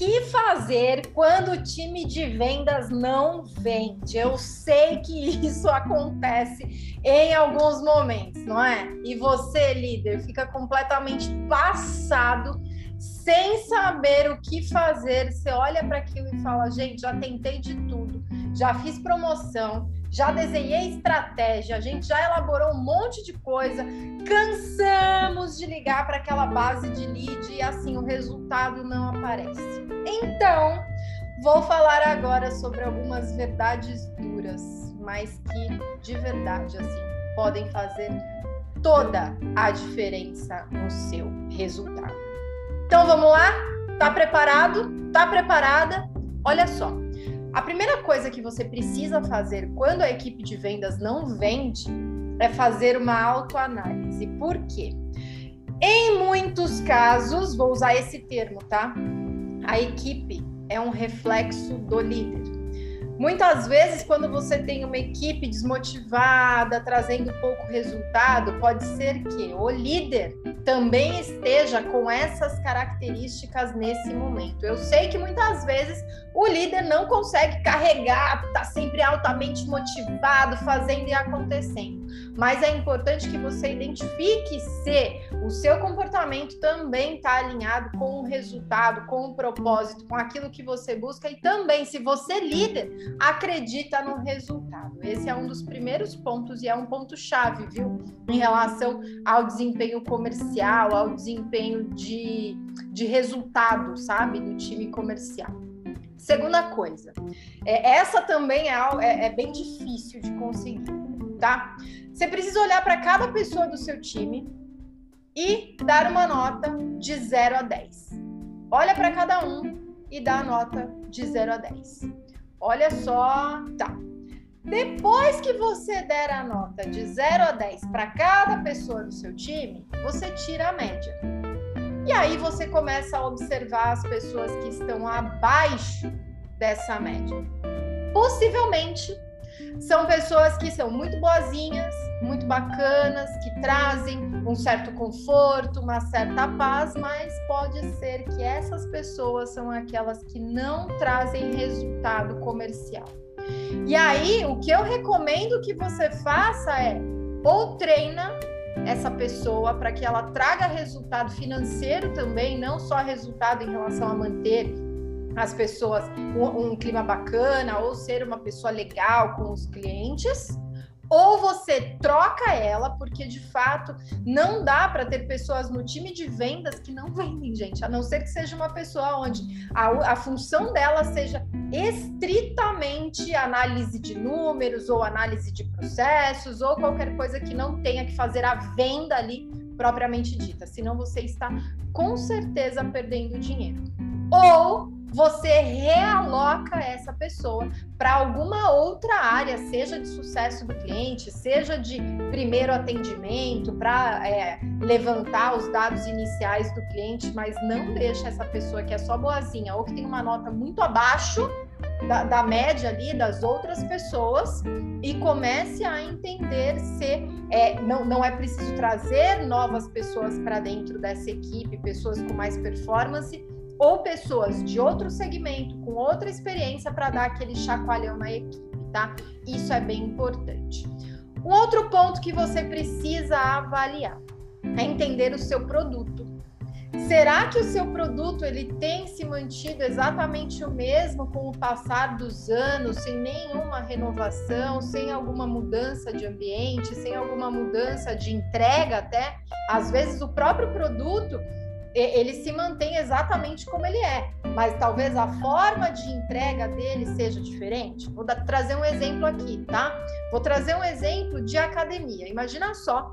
que fazer quando o time de vendas não vende? Eu sei que isso acontece em alguns momentos, não é? E você, líder, fica completamente passado, sem saber o que fazer. Você olha para aquilo e fala: gente, já tentei de tudo, já fiz promoção, já desenhei estratégia, a gente já elaborou um monte de coisa, cansamos de ligar para aquela base de lead e assim o resultado não aparece. Então, vou falar agora sobre algumas verdades duras, mas que de verdade assim podem fazer toda a diferença no seu resultado. Então vamos lá? Tá preparado? Tá preparada? Olha só. A primeira coisa que você precisa fazer quando a equipe de vendas não vende é fazer uma autoanálise. Por quê? Em muitos casos, vou usar esse termo, tá? A equipe é um reflexo do líder. Muitas vezes, quando você tem uma equipe desmotivada, trazendo pouco resultado, pode ser que o líder também esteja com essas características nesse momento. Eu sei que muitas vezes o líder não consegue carregar, está sempre altamente motivado, fazendo e acontecendo. Mas é importante que você identifique se o seu comportamento também está alinhado com o resultado, com o propósito, com aquilo que você busca e também se você líder acredita no resultado. Esse é um dos primeiros pontos e é um ponto chave, viu, em relação ao desempenho comercial, ao desempenho de, de resultado, sabe, do time comercial. Segunda coisa, é, essa também é, é, é bem difícil de conseguir, tá? Você precisa olhar para cada pessoa do seu time e dar uma nota de 0 a 10. Olha para cada um e dá a nota de 0 a 10. Olha só, tá. Depois que você der a nota de 0 a 10 para cada pessoa do seu time, você tira a média. E aí você começa a observar as pessoas que estão abaixo dessa média. Possivelmente são pessoas que são muito boazinhas, muito bacanas, que trazem um certo conforto, uma certa paz, mas pode ser que essas pessoas são aquelas que não trazem resultado comercial. E aí, o que eu recomendo que você faça é ou treina essa pessoa para que ela traga resultado financeiro também, não só resultado em relação a manter as pessoas um, um clima bacana ou ser uma pessoa legal com os clientes, ou você troca ela, porque de fato não dá para ter pessoas no time de vendas que não vendem, gente, a não ser que seja uma pessoa onde a, a função dela seja estritamente análise de números ou análise de processos ou qualquer coisa que não tenha que fazer a venda ali propriamente dita, senão você está com certeza perdendo dinheiro. Ou você realoca essa pessoa para alguma outra área, seja de sucesso do cliente, seja de primeiro atendimento, para é, levantar os dados iniciais do cliente, mas não deixa essa pessoa que é só boazinha ou que tem uma nota muito abaixo da, da média ali das outras pessoas e comece a entender se é, não, não é preciso trazer novas pessoas para dentro dessa equipe, pessoas com mais performance, ou pessoas de outro segmento, com outra experiência, para dar aquele chacoalhão na equipe, tá? Isso é bem importante. Um outro ponto que você precisa avaliar é entender o seu produto. Será que o seu produto ele tem se mantido exatamente o mesmo com o passar dos anos, sem nenhuma renovação, sem alguma mudança de ambiente, sem alguma mudança de entrega até? Às vezes o próprio produto ele se mantém exatamente como ele é, mas talvez a forma de entrega dele seja diferente. Vou trazer um exemplo aqui, tá? Vou trazer um exemplo de academia. Imagina só,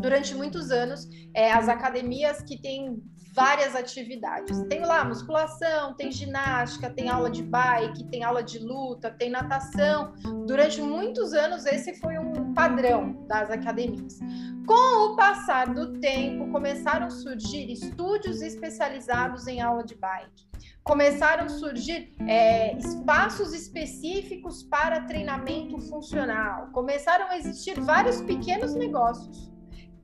durante muitos anos, é, as academias que têm várias atividades. Tem lá musculação, tem ginástica, tem aula de bike, tem aula de luta, tem natação. Durante muitos anos, esse foi um padrão das academias. Com o passar do tempo, começaram a surgir estúdios especializados em aula de bike. Começaram a surgir é, espaços específicos para treinamento funcional. Começaram a existir vários pequenos negócios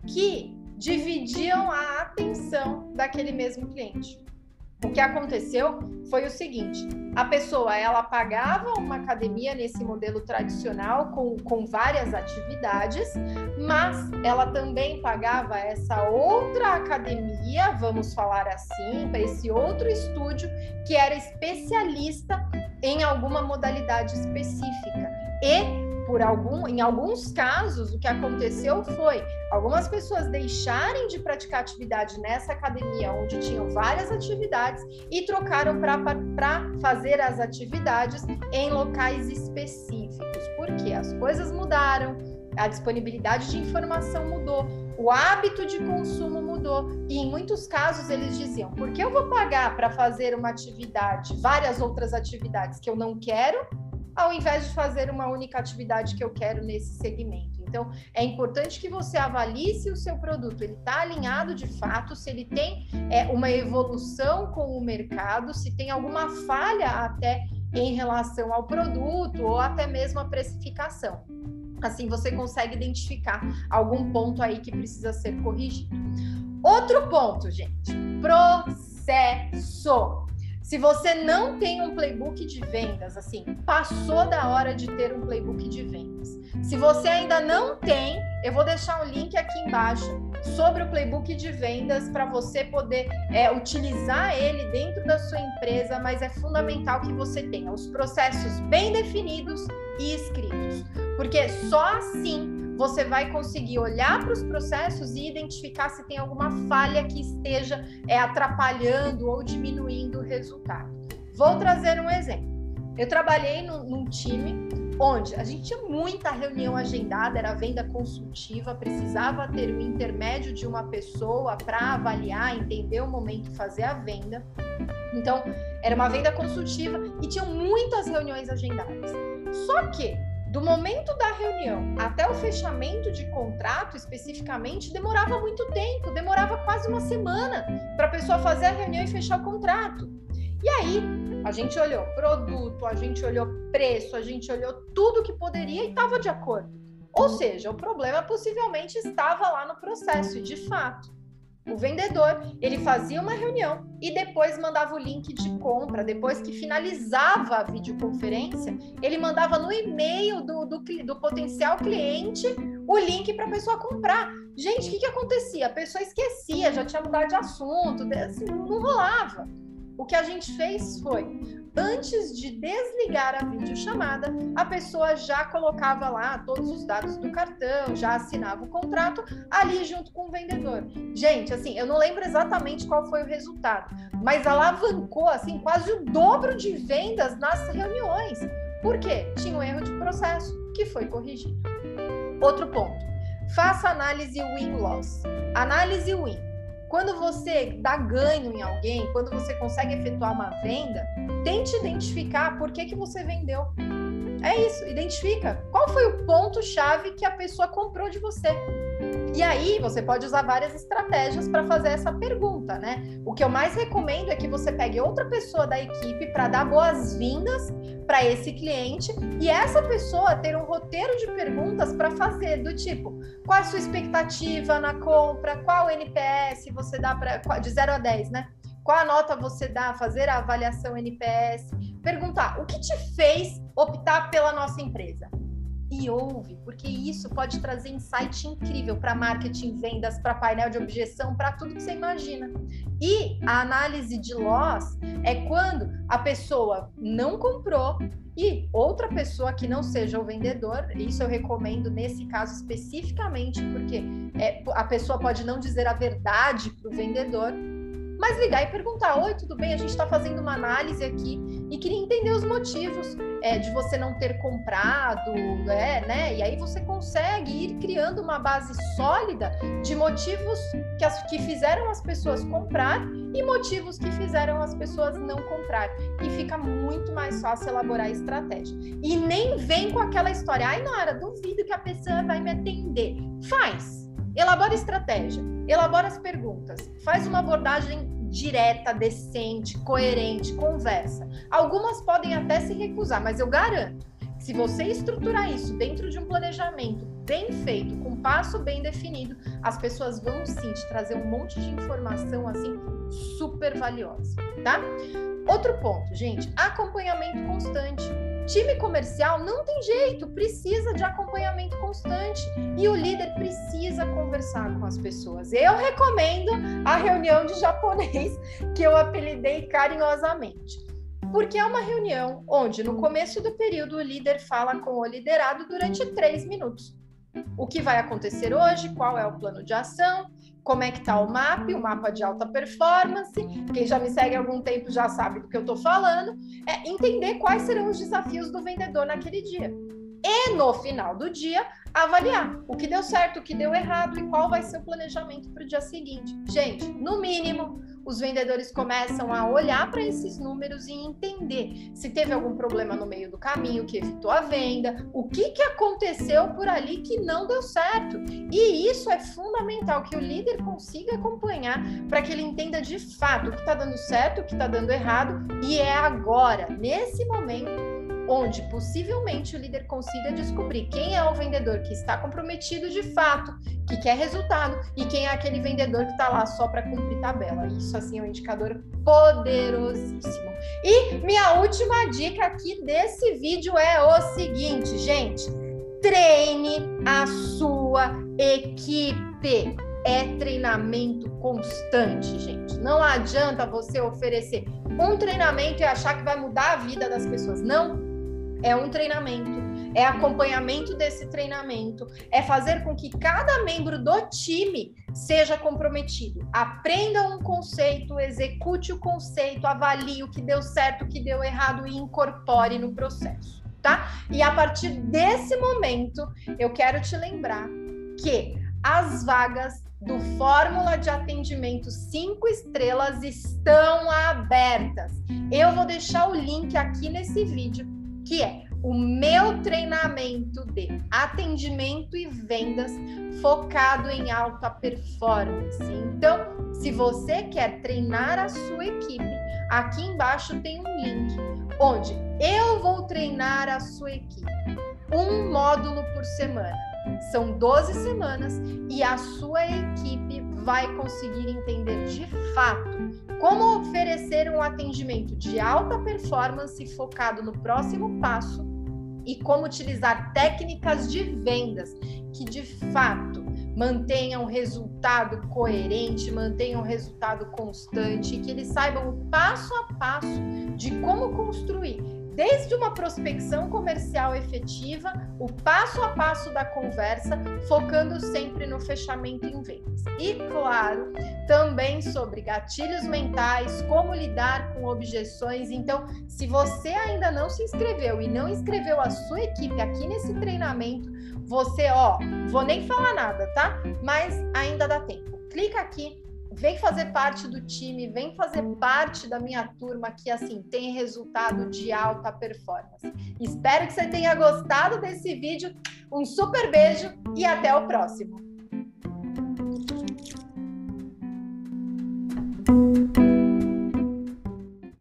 que dividiam a atenção daquele mesmo cliente. O que aconteceu foi o seguinte: a pessoa ela pagava uma academia nesse modelo tradicional com, com várias atividades, mas ela também pagava essa outra academia, vamos falar assim, para esse outro estúdio que era especialista em alguma modalidade específica. E por algum, em alguns casos, o que aconteceu foi algumas pessoas deixarem de praticar atividade nessa academia, onde tinham várias atividades, e trocaram para fazer as atividades em locais específicos. Porque as coisas mudaram, a disponibilidade de informação mudou, o hábito de consumo mudou. E em muitos casos eles diziam: por que eu vou pagar para fazer uma atividade, várias outras atividades que eu não quero? Ao invés de fazer uma única atividade que eu quero nesse segmento. Então, é importante que você avalie se o seu produto ele está alinhado de fato, se ele tem é, uma evolução com o mercado, se tem alguma falha até em relação ao produto ou até mesmo a precificação. Assim, você consegue identificar algum ponto aí que precisa ser corrigido. Outro ponto, gente, processo. Se você não tem um playbook de vendas, assim, passou da hora de ter um playbook de vendas. Se você ainda não tem, eu vou deixar o link aqui embaixo sobre o playbook de vendas para você poder é, utilizar ele dentro da sua empresa, mas é fundamental que você tenha os processos bem definidos e escritos, porque só assim você vai conseguir olhar para os processos e identificar se tem alguma falha que esteja é, atrapalhando ou diminuindo o resultado. Vou trazer um exemplo. Eu trabalhei num, num time onde a gente tinha muita reunião agendada, era venda consultiva, precisava ter o intermédio de uma pessoa para avaliar, entender o momento e fazer a venda. Então, era uma venda consultiva e tinham muitas reuniões agendadas. Só que do momento da reunião até o fechamento de contrato, especificamente, demorava muito tempo, demorava quase uma semana para a pessoa fazer a reunião e fechar o contrato. E aí, a gente olhou produto, a gente olhou preço, a gente olhou tudo que poderia e estava de acordo. Ou seja, o problema possivelmente estava lá no processo, e de fato. O vendedor, ele fazia uma reunião e depois mandava o link de compra. Depois que finalizava a videoconferência, ele mandava no e-mail do, do, do potencial cliente o link para a pessoa comprar. Gente, o que, que acontecia? A pessoa esquecia, já tinha mudado de assunto, assim, não rolava. O que a gente fez foi, antes de desligar a videochamada, a pessoa já colocava lá todos os dados do cartão, já assinava o contrato ali junto com o vendedor. Gente, assim, eu não lembro exatamente qual foi o resultado, mas alavancou assim quase o dobro de vendas nas reuniões. Por quê? Tinha um erro de processo que foi corrigido. Outro ponto. Faça análise win-loss. Análise win quando você dá ganho em alguém, quando você consegue efetuar uma venda, tente identificar por que, que você vendeu. É isso, identifica qual foi o ponto-chave que a pessoa comprou de você. E aí você pode usar várias estratégias para fazer essa pergunta, né? O que eu mais recomendo é que você pegue outra pessoa da equipe para dar boas-vindas para esse cliente e essa pessoa ter um roteiro de perguntas para fazer do tipo: qual a sua expectativa na compra? Qual NPS você dá para de 0 a 10, né? Qual a nota você dá? Fazer a avaliação NPS. Perguntar: o que te fez optar pela nossa empresa? e ouve, porque isso pode trazer insight incrível para marketing, vendas, para painel de objeção, para tudo que você imagina. E a análise de loss é quando a pessoa não comprou e outra pessoa que não seja o vendedor, isso eu recomendo nesse caso especificamente, porque é, a pessoa pode não dizer a verdade para o vendedor, mas ligar e perguntar: Oi, tudo bem? A gente está fazendo uma análise aqui e queria entender os motivos é, de você não ter comprado, é, né? E aí você consegue ir criando uma base sólida de motivos que, as, que fizeram as pessoas comprar e motivos que fizeram as pessoas não comprar. E fica muito mais fácil elaborar a estratégia. E nem vem com aquela história, ai, Nora, duvido que a pessoa vai me atender. Faz. Elabora estratégia, elabora as perguntas, faz uma abordagem direta, decente, coerente, conversa. Algumas podem até se recusar, mas eu garanto Se você estruturar isso dentro de um planejamento bem feito, com passo bem definido, as pessoas vão sim te trazer um monte de informação assim super valiosa, tá? Outro ponto, gente, acompanhamento constante. Time comercial não tem jeito, precisa de acompanhamento constante e o líder precisa conversar com as pessoas. Eu recomendo a reunião de japonês que eu apelidei carinhosamente. Porque é uma reunião onde, no começo do período, o líder fala com o liderado durante três minutos. O que vai acontecer hoje, qual é o plano de ação, como é que está o MAP, o mapa de alta performance. Quem já me segue há algum tempo já sabe do que eu estou falando. É entender quais serão os desafios do vendedor naquele dia. E no final do dia, avaliar o que deu certo, o que deu errado e qual vai ser o planejamento para o dia seguinte. Gente, no mínimo, os vendedores começam a olhar para esses números e entender se teve algum problema no meio do caminho que evitou a venda, o que, que aconteceu por ali que não deu certo. E isso é fundamental que o líder consiga acompanhar para que ele entenda de fato o que está dando certo, o que está dando errado, e é agora, nesse momento, onde possivelmente o líder consiga descobrir quem é o vendedor que está comprometido de fato, que quer resultado, e quem é aquele vendedor que está lá só para cumprir tabela. Isso, assim, é um indicador poderosíssimo. E minha última dica aqui desse vídeo é o seguinte, gente: treine a sua equipe. É treinamento constante, gente. Não adianta você oferecer um treinamento e achar que vai mudar a vida das pessoas. Não é um treinamento, é acompanhamento desse treinamento, é fazer com que cada membro do time seja comprometido. Aprenda um conceito, execute o conceito, avalie o que deu certo, o que deu errado e incorpore no processo, tá? E a partir desse momento, eu quero te lembrar que as vagas do Fórmula de Atendimento 5 estrelas estão abertas. Eu vou deixar o link aqui nesse vídeo que é o meu treinamento de atendimento e vendas focado em alta performance. Então, se você quer treinar a sua equipe, aqui embaixo tem um link onde eu vou treinar a sua equipe. Um módulo por semana. São 12 semanas e a sua equipe vai conseguir entender de fato como oferecer um atendimento de alta performance focado no próximo passo e como utilizar técnicas de vendas que de fato mantenham resultado coerente, mantenham resultado constante, que eles saibam o passo a passo de como construir desde uma prospecção comercial efetiva, o passo a passo da conversa, focando sempre no fechamento em vendas. E, claro, também sobre gatilhos mentais, como lidar com objeções. Então, se você ainda não se inscreveu e não inscreveu a sua equipe aqui nesse treinamento, você, ó, vou nem falar nada, tá? Mas ainda dá tempo. Clica aqui vem fazer parte do time, vem fazer parte da minha turma que assim tem resultado de alta performance. Espero que você tenha gostado desse vídeo. Um super beijo e até o próximo.